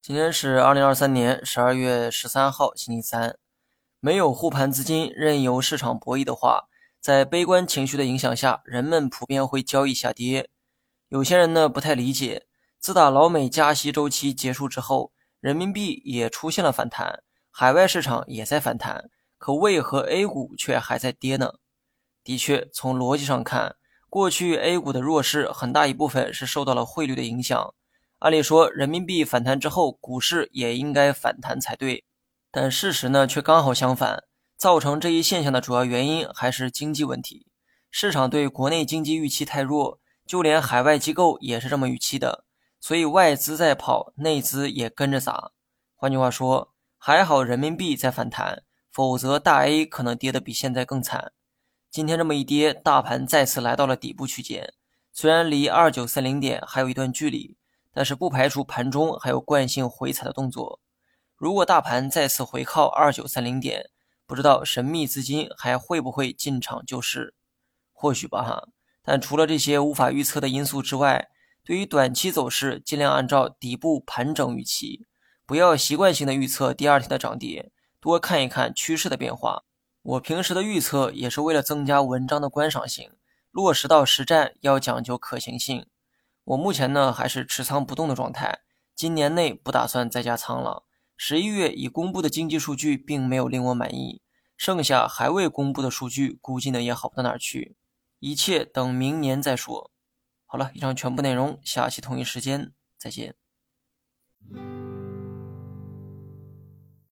今天是二零二三年十二月十三号，星期三。没有护盘资金，任由市场博弈的话，在悲观情绪的影响下，人们普遍会交易下跌。有些人呢不太理解，自打老美加息周期结束之后，人民币也出现了反弹，海外市场也在反弹，可为何 A 股却还在跌呢？的确，从逻辑上看，过去 A 股的弱势很大一部分是受到了汇率的影响。按理说，人民币反弹之后，股市也应该反弹才对。但事实呢，却刚好相反。造成这一现象的主要原因还是经济问题。市场对国内经济预期太弱，就连海外机构也是这么预期的。所以外资在跑，内资也跟着砸。换句话说，还好人民币在反弹，否则大 A 可能跌得比现在更惨。今天这么一跌，大盘再次来到了底部区间，虽然离二九三零点还有一段距离。但是不排除盘中还有惯性回踩的动作。如果大盘再次回靠二九三零点，不知道神秘资金还会不会进场救市？或许吧哈。但除了这些无法预测的因素之外，对于短期走势，尽量按照底部盘整预期，不要习惯性的预测第二天的涨跌，多看一看趋势的变化。我平时的预测也是为了增加文章的观赏性，落实到实战要讲究可行性。我目前呢还是持仓不动的状态，今年内不打算再加仓了。十一月已公布的经济数据并没有令我满意，剩下还未公布的数据估计呢也好不到哪儿去，一切等明年再说。好了，以上全部内容，下期同一时间再见。